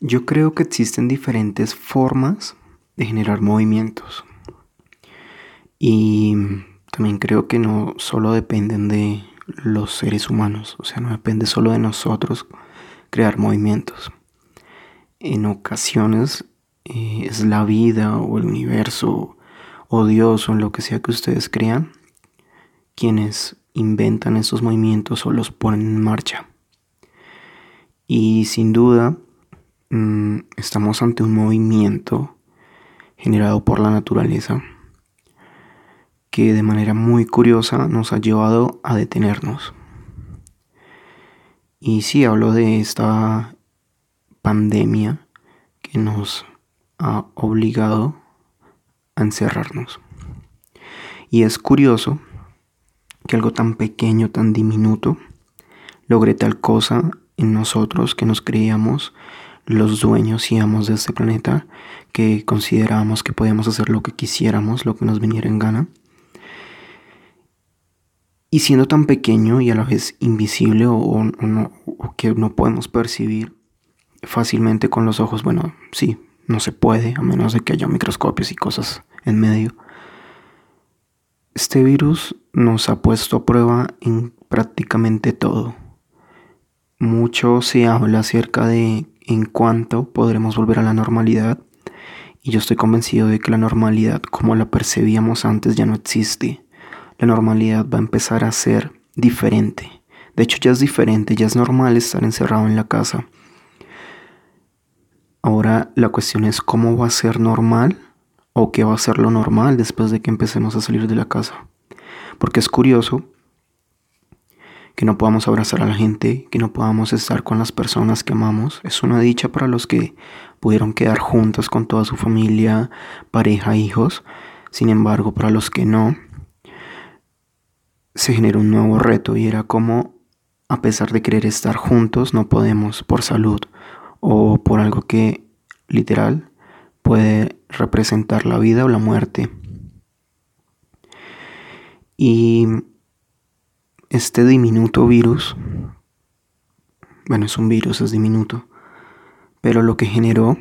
Yo creo que existen diferentes formas de generar movimientos. Y también creo que no solo dependen de los seres humanos, o sea, no depende solo de nosotros crear movimientos. En ocasiones eh, es la vida o el universo o Dios o en lo que sea que ustedes crean quienes inventan esos movimientos o los ponen en marcha. Y sin duda mm, estamos ante un movimiento generado por la naturaleza que de manera muy curiosa nos ha llevado a detenernos. Y sí, hablo de esta pandemia que nos ha obligado a encerrarnos. Y es curioso que algo tan pequeño, tan diminuto, logre tal cosa en nosotros que nos creíamos los dueños y amos de este planeta, que considerábamos que podíamos hacer lo que quisiéramos, lo que nos viniera en gana y siendo tan pequeño y a la vez invisible o, que no podemos percibir fácilmente con los ojos, bueno, sí, no se puede, a menos de que haya microscopios y cosas en medio. Este virus nos ha puesto a prueba en prácticamente todo. Mucho se habla acerca de en cuánto podremos volver a la normalidad y yo estoy convencido de que la normalidad como la percibíamos antes ya no existe la normalidad va a empezar a ser diferente. De hecho ya es diferente, ya es normal estar encerrado en la casa. Ahora la cuestión es cómo va a ser normal o qué va a ser lo normal después de que empecemos a salir de la casa. Porque es curioso que no podamos abrazar a la gente, que no podamos estar con las personas que amamos. Es una dicha para los que pudieron quedar juntos con toda su familia, pareja, hijos. Sin embargo, para los que no, se generó un nuevo reto y era como, a pesar de querer estar juntos, no podemos por salud o por algo que literal puede representar la vida o la muerte. Y este diminuto virus, bueno, es un virus, es diminuto, pero lo que generó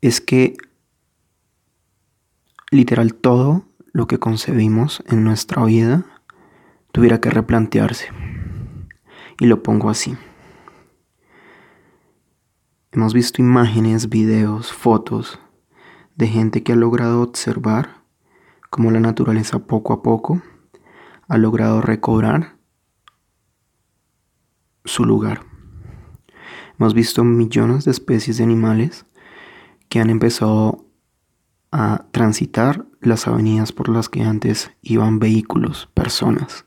es que literal todo lo que concebimos en nuestra vida tuviera que replantearse. Y lo pongo así. Hemos visto imágenes, videos, fotos de gente que ha logrado observar cómo la naturaleza poco a poco ha logrado recobrar su lugar. Hemos visto millones de especies de animales que han empezado a transitar las avenidas por las que antes iban vehículos, personas.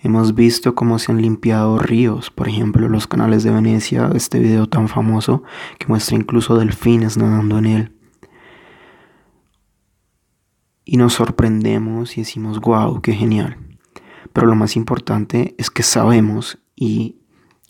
Hemos visto cómo se han limpiado ríos, por ejemplo, los canales de Venecia, este video tan famoso que muestra incluso delfines nadando en él. Y nos sorprendemos y decimos, wow, qué genial. Pero lo más importante es que sabemos, y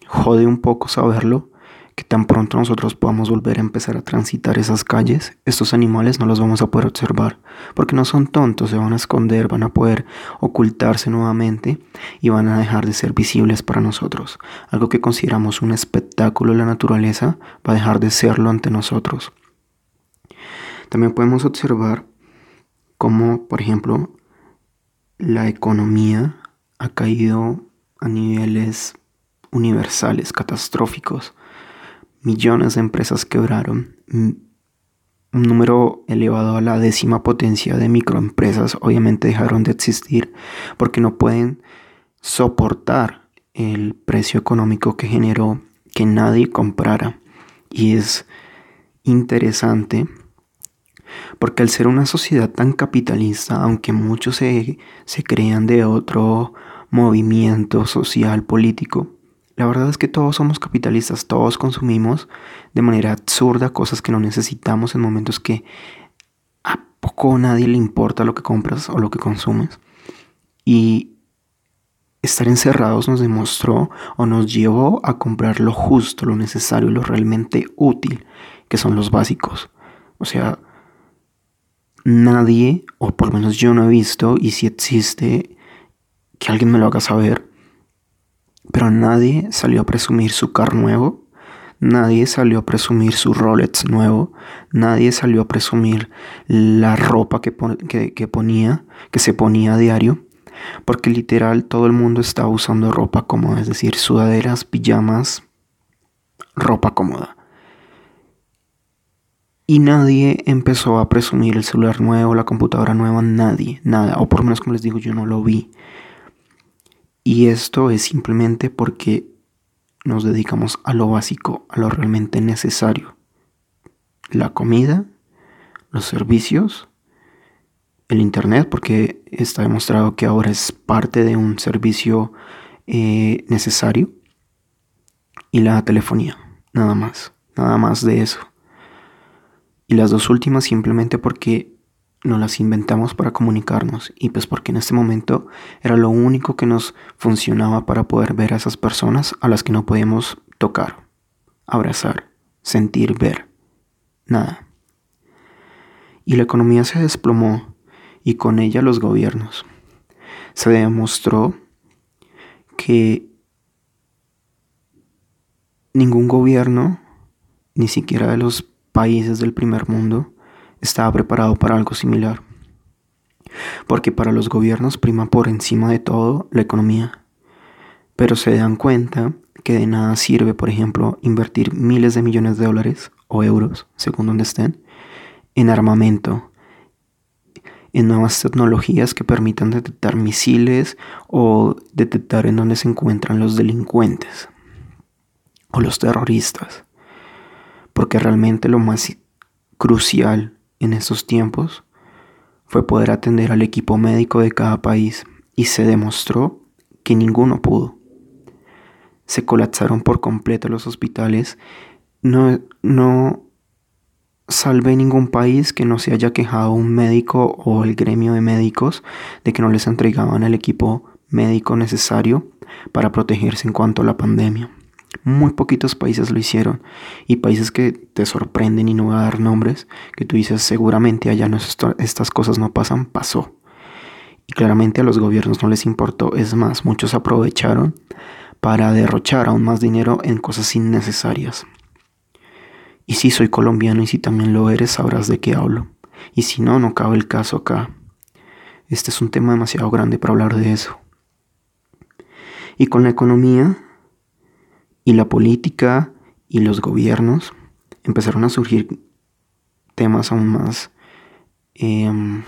jode un poco saberlo, que tan pronto nosotros podamos volver a empezar a transitar esas calles, estos animales no los vamos a poder observar, porque no son tontos, se van a esconder, van a poder ocultarse nuevamente y van a dejar de ser visibles para nosotros. Algo que consideramos un espectáculo de la naturaleza va a dejar de serlo ante nosotros. También podemos observar cómo, por ejemplo, la economía ha caído a niveles universales, catastróficos millones de empresas quebraron, un número elevado a la décima potencia de microempresas obviamente dejaron de existir porque no pueden soportar el precio económico que generó que nadie comprara. Y es interesante porque al ser una sociedad tan capitalista, aunque muchos se, se crean de otro movimiento social político, la verdad es que todos somos capitalistas, todos consumimos de manera absurda cosas que no necesitamos en momentos que a poco nadie le importa lo que compras o lo que consumes. Y estar encerrados nos demostró o nos llevó a comprar lo justo, lo necesario, lo realmente útil, que son los básicos. O sea, nadie, o por lo menos yo no he visto, y si existe, que alguien me lo haga saber, pero nadie salió a presumir su car nuevo Nadie salió a presumir su Rolex nuevo, nadie salió a presumir la ropa que, ponía, que se ponía a diario, porque literal todo el mundo estaba usando ropa cómoda, es decir, sudaderas, pijamas, ropa cómoda. Y nadie empezó a presumir el celular nuevo, la computadora nueva, nadie, nada, o por lo menos como les digo, yo no lo vi. Y esto es simplemente porque nos dedicamos a lo básico, a lo realmente necesario. La comida, los servicios, el Internet, porque está demostrado que ahora es parte de un servicio eh, necesario, y la telefonía, nada más, nada más de eso. Y las dos últimas simplemente porque no las inventamos para comunicarnos y pues porque en este momento era lo único que nos funcionaba para poder ver a esas personas a las que no podíamos tocar, abrazar, sentir, ver, nada. Y la economía se desplomó y con ella los gobiernos. Se demostró que ningún gobierno, ni siquiera de los países del primer mundo, estaba preparado para algo similar. Porque para los gobiernos prima por encima de todo la economía. Pero se dan cuenta que de nada sirve, por ejemplo, invertir miles de millones de dólares o euros, según donde estén, en armamento, en nuevas tecnologías que permitan detectar misiles o detectar en dónde se encuentran los delincuentes o los terroristas. Porque realmente lo más crucial en estos tiempos fue poder atender al equipo médico de cada país y se demostró que ninguno pudo. Se colapsaron por completo los hospitales. No, no salvé ningún país que no se haya quejado un médico o el gremio de médicos de que no les entregaban el equipo médico necesario para protegerse en cuanto a la pandemia. Muy poquitos países lo hicieron y países que te sorprenden y no voy a dar nombres, que tú dices seguramente allá no estas cosas no pasan, pasó. Y claramente a los gobiernos no les importó, es más, muchos aprovecharon para derrochar aún más dinero en cosas innecesarias. Y si soy colombiano y si también lo eres, sabrás de qué hablo. Y si no, no cabe el caso acá. Este es un tema demasiado grande para hablar de eso. Y con la economía, y la política y los gobiernos empezaron a surgir temas aún más, em,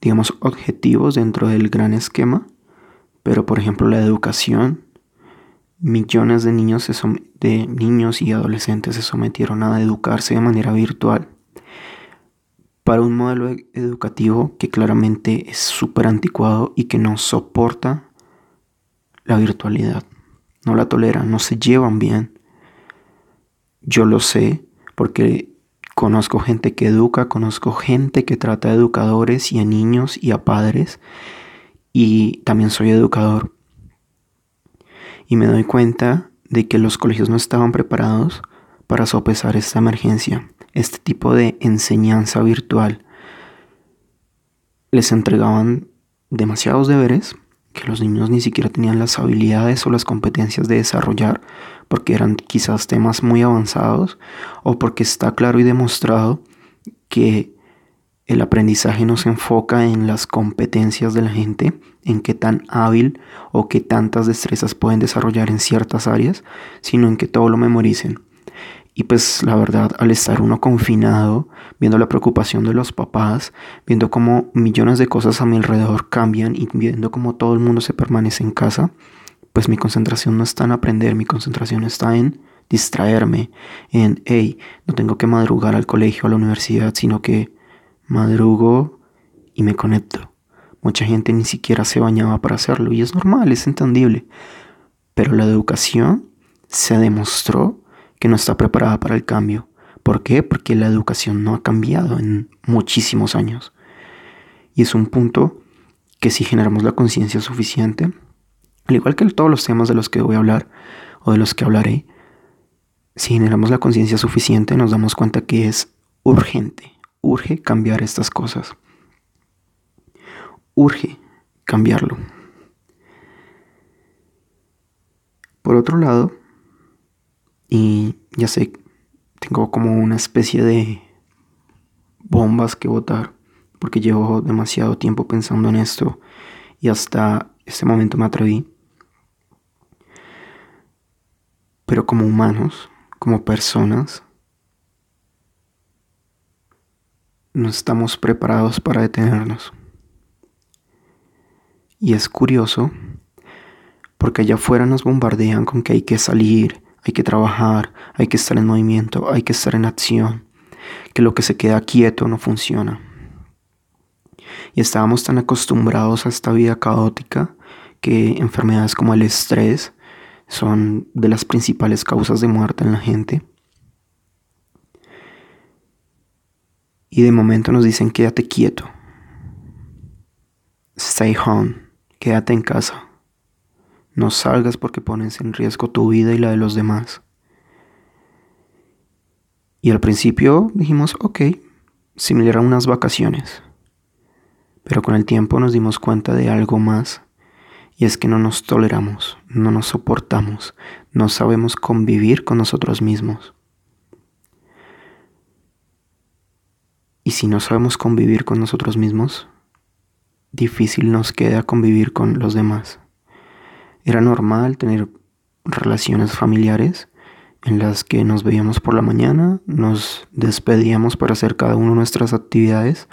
digamos, objetivos dentro del gran esquema. Pero, por ejemplo, la educación, millones de niños, de niños y adolescentes se sometieron a educarse de manera virtual para un modelo e-, educativo que claramente es súper anticuado y que no soporta la virtualidad no la toleran, no se llevan bien. Yo lo sé porque conozco gente que educa, conozco gente que trata a educadores y a niños y a padres y también soy educador. Y me doy cuenta de que los colegios no estaban preparados para sopesar esta emergencia, este tipo de enseñanza virtual. Les entregaban demasiados deberes que los niños ni siquiera tenían las habilidades o las competencias de desarrollar porque eran quizás temas muy avanzados o porque está claro y demostrado que el aprendizaje no se enfoca en las competencias de la gente, en qué tan hábil o qué tantas destrezas pueden desarrollar en ciertas áreas, sino en que todo lo memoricen. Y pues la verdad, al estar uno confinado, viendo la preocupación de los papás, viendo cómo millones de cosas a mi alrededor cambian y viendo cómo todo el mundo se permanece en casa, pues mi concentración no está en aprender, mi concentración está en distraerme, en, hey, no tengo que madrugar al colegio, a la universidad, sino que madrugo y me conecto. Mucha gente ni siquiera se bañaba para hacerlo y es normal, es entendible. Pero la educación se demostró que no está preparada para el cambio. ¿Por qué? Porque la educación no ha cambiado en muchísimos años. Y es un punto que si generamos la conciencia suficiente, al igual que todos los temas de los que voy a hablar o de los que hablaré, si generamos la conciencia suficiente nos damos cuenta que es urgente, urge cambiar estas cosas. Urge cambiarlo. Por otro lado, y ya sé, tengo como una especie de bombas que botar porque llevo demasiado tiempo pensando en esto y hasta este momento me atreví. Pero como humanos, como personas, no estamos preparados para detenernos. Y es curioso porque allá afuera nos bombardean con que hay que salir, hay que trabajar, hay que estar en movimiento, hay que estar en acción, que lo que se queda quieto no funciona. Y estábamos tan acostumbrados a esta vida caótica que enfermedades como el estrés son de las principales causas de muerte en la gente. Y de momento nos dicen quédate quieto. Stay home, quédate en casa. No salgas porque pones en riesgo tu vida y la de los demás. Y al principio dijimos, ok, similar a unas vacaciones. Pero con el tiempo nos dimos cuenta de algo más. Y es que no nos toleramos, no nos soportamos, no sabemos convivir con nosotros mismos. Y si no sabemos convivir con nosotros mismos, difícil nos queda convivir con los demás. Era normal tener relaciones familiares en las que nos veíamos por la mañana, nos despedíamos para hacer cada uno nuestras actividades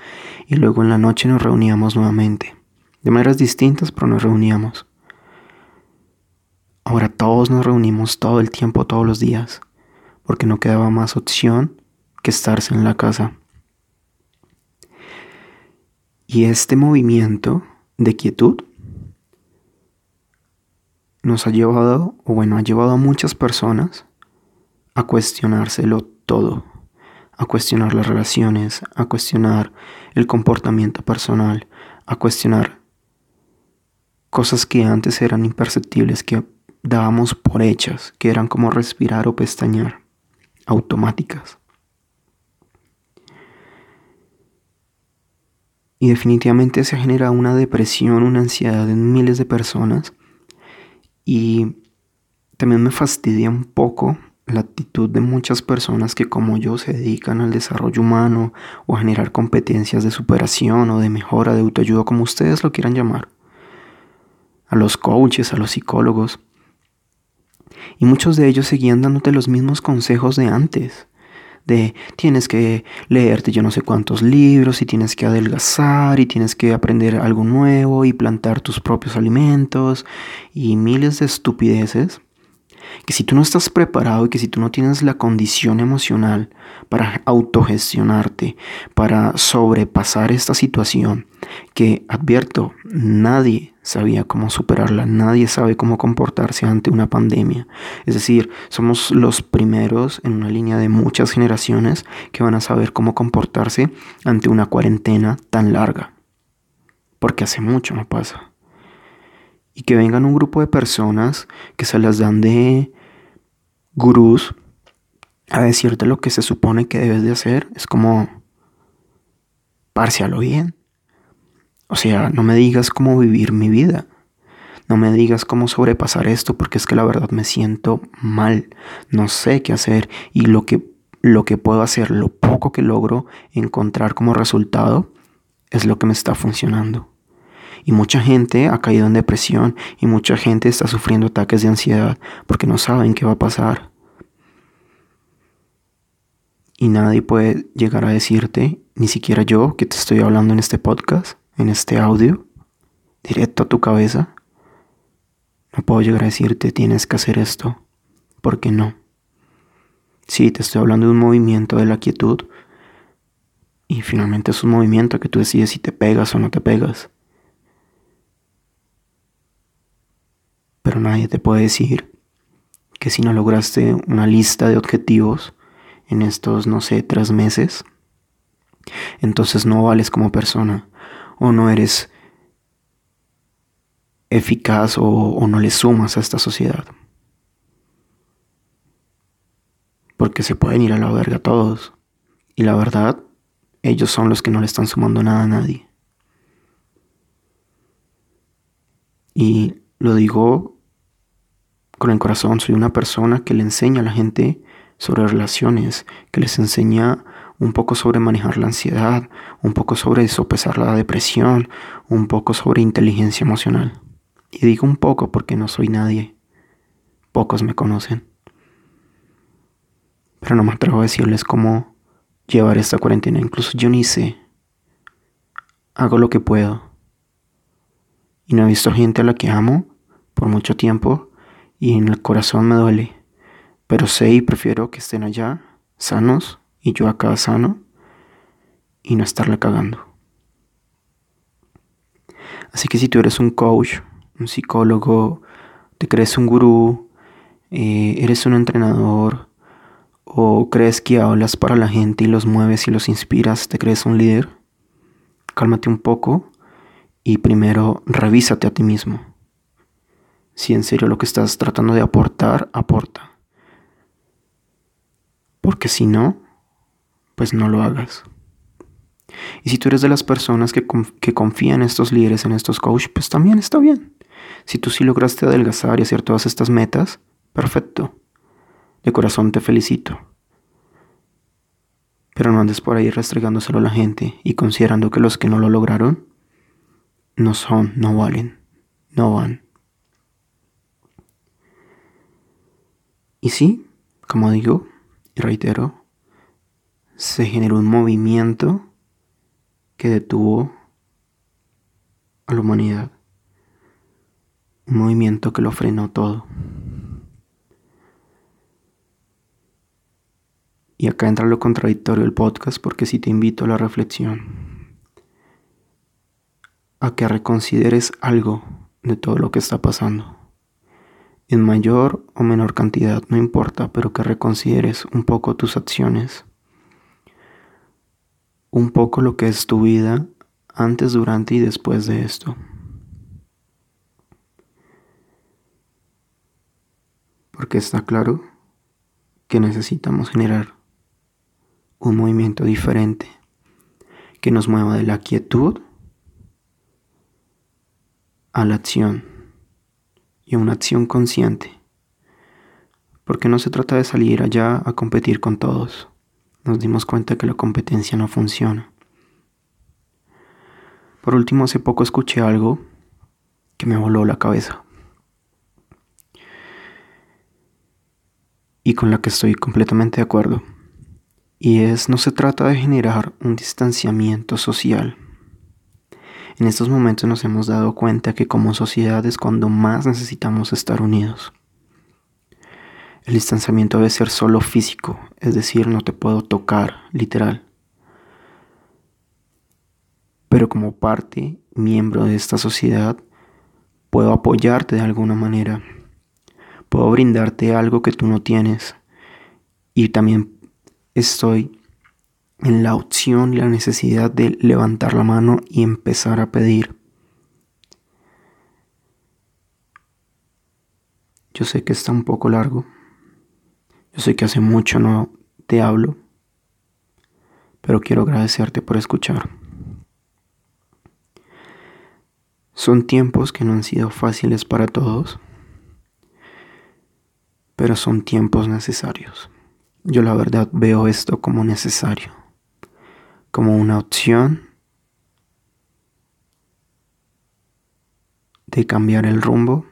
y luego en la noche nos reuníamos nuevamente. De maneras distintas, pero nos reuníamos. Ahora todos nos reunimos todo el tiempo, todos los días, porque no quedaba más opción que estarse en la casa. Y este movimiento de quietud nos ha llevado, o bueno, ha llevado a muchas personas a cuestionárselo todo, a cuestionar las relaciones, a cuestionar el comportamiento personal, a cuestionar cosas que antes eran imperceptibles, que dábamos por hechas, que eran como respirar o pestañear, automáticas. Y definitivamente se genera una depresión, una ansiedad en miles de personas y también me fastidia un poco la actitud de muchas personas que como yo se dedican al desarrollo humano o a generar competencias de superación o de mejora, de autoayuda, como ustedes lo quieran llamar. A los coaches, a los psicólogos. Y muchos de ellos seguían dándote los mismos consejos de antes de tienes que leerte yo no sé cuántos libros y tienes que adelgazar y tienes que aprender algo nuevo y plantar tus propios alimentos y miles de estupideces que si tú no estás preparado y que si tú no tienes la condición emocional para autogestionarte, para sobrepasar esta situación, que advierto, nadie sabía cómo superarla, nadie sabe cómo comportarse ante una pandemia. Es decir, somos los primeros en una línea de muchas generaciones que van a saber cómo comportarse ante una cuarentena tan larga. Porque hace mucho no pasa y que vengan un grupo de personas que se las dan de gurús a decirte lo que se supone que debes de hacer, es como, parcialo bien. O sea, no me digas cómo vivir mi vida. No me digas cómo sobrepasar esto porque es que la verdad me siento mal. No sé qué hacer y lo que, lo que puedo hacer, lo poco que logro encontrar como resultado, es lo que me está funcionando. Y mucha gente ha caído en depresión y mucha gente está sufriendo ataques de ansiedad porque no saben qué va a pasar. Y nadie puede llegar a decirte, ni siquiera yo que te estoy hablando en este podcast, en este audio, directo a tu cabeza. No puedo llegar a decirte tienes que hacer esto, porque no. Sí, te estoy hablando de un movimiento de la quietud y finalmente es un movimiento que tú decides si te pegas o no te pegas. Nadie te puede decir que si no lograste una lista de objetivos en estos, no sé, tres meses, entonces no vales como persona o no eres eficaz o, no le sumas a esta sociedad. Porque se pueden ir a la verga todos. Y la verdad, ellos son los que no le están sumando nada a nadie. Y lo digo con el corazón, soy una persona que le enseña a la gente sobre relaciones, que les enseña un poco sobre manejar la ansiedad, un poco sobre sopesar la depresión, un poco sobre inteligencia emocional. Y digo un poco porque no soy nadie. Pocos me conocen. Pero no me atrevo a decirles cómo llevar esta cuarentena. Incluso yo ni sé. Hago lo que puedo. Y no he visto gente a la que amo por mucho tiempo y en el corazón me duele. Pero sé y prefiero que estén allá sanos y yo acá sano y no estarle cagando. Así que si tú eres un coach, un psicólogo, te crees un gurú, eh, eres un entrenador o crees que hablas para la gente y los mueves y los inspiras, te crees un líder, cálmate un poco y primero revísate a ti mismo. Si en serio lo que estás tratando de aportar, aporta. Porque si no, pues no lo hagas. Y si tú eres de las personas que, que confían en estos líderes, en estos coaches, pues también está bien. Si tú sí lograste adelgazar y hacer todas estas metas, perfecto. De corazón te felicito. Pero no andes por ahí restregándoselo a la gente y considerando que los que no lo lograron no son, no valen, no van. Y sí, como digo y reitero, se generó un movimiento que detuvo a la humanidad. Un movimiento que lo frenó todo. Y acá entra lo contradictorio del podcast porque si te invito a la reflexión, a que reconsideres algo de todo lo que está pasando. En mayor o menor cantidad, no importa, pero que reconsideres un poco tus acciones un poco lo que es tu vida antes, durante y después de esto. Porque está claro que necesitamos generar un movimiento diferente que nos mueva de la quietud a la acción y una acción consciente. Porque no se trata de salir allá a competir con todos nos dimos cuenta que la competencia no funciona. Por último, hace poco escuché algo que me voló la cabeza. Y con la que estoy completamente de acuerdo. Y es, no se trata de generar un distanciamiento social. En estos momentos nos hemos dado cuenta que como sociedad es cuando más necesitamos estar unidos. El distanciamiento debe ser solo físico, es decir, no te puedo tocar, literal. Pero como parte, miembro de esta sociedad, puedo apoyarte de alguna manera. Puedo brindarte algo que tú no tienes. Y también estoy en la opción y la necesidad de levantar la mano y empezar a pedir. Yo sé que está un poco largo. Yo sé que hace mucho no te hablo, pero quiero agradecerte por escuchar. Son tiempos que no han sido fáciles para todos, pero son tiempos necesarios. Yo la verdad veo esto como necesario, como una opción de cambiar el rumbo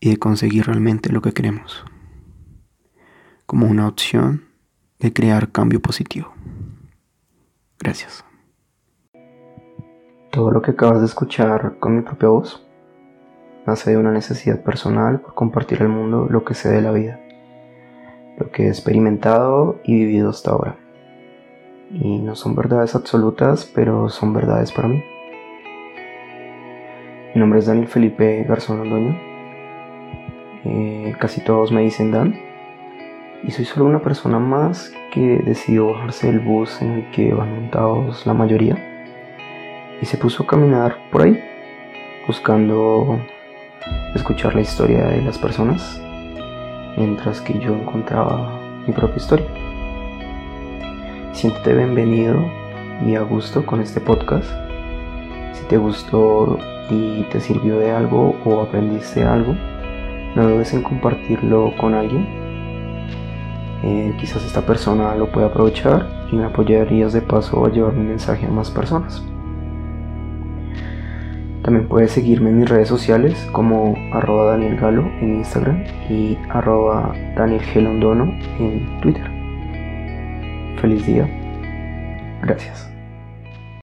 y de conseguir realmente lo que queremos como una opción de crear cambio positivo. Gracias. Todo lo que acabas de escuchar con mi propia voz nace de una necesidad personal por compartir al mundo lo que sé de la vida, lo que he experimentado y vivido hasta ahora. Y no son verdades absolutas, pero son verdades para mí. Mi nombre es Daniel Felipe Garzón Londoño. Eh, casi todos me dicen Dan y soy solo una persona más que decidió bajarse del bus en el que van montados la mayoría y se puso a caminar por ahí buscando escuchar la historia de las personas mientras que yo encontraba mi propia historia. Siéntete bienvenido y a gusto con este podcast. Si te gustó y te sirvió de algo o aprendiste algo, no dudes en compartirlo con alguien. Eh, quizás esta persona lo pueda aprovechar y me apoyarías de paso a llevar mi mensaje a más personas. También puedes seguirme en mis redes sociales como arroba Daniel Galo en Instagram y arroba Daniel Gelondono en Twitter. Feliz día. Gracias.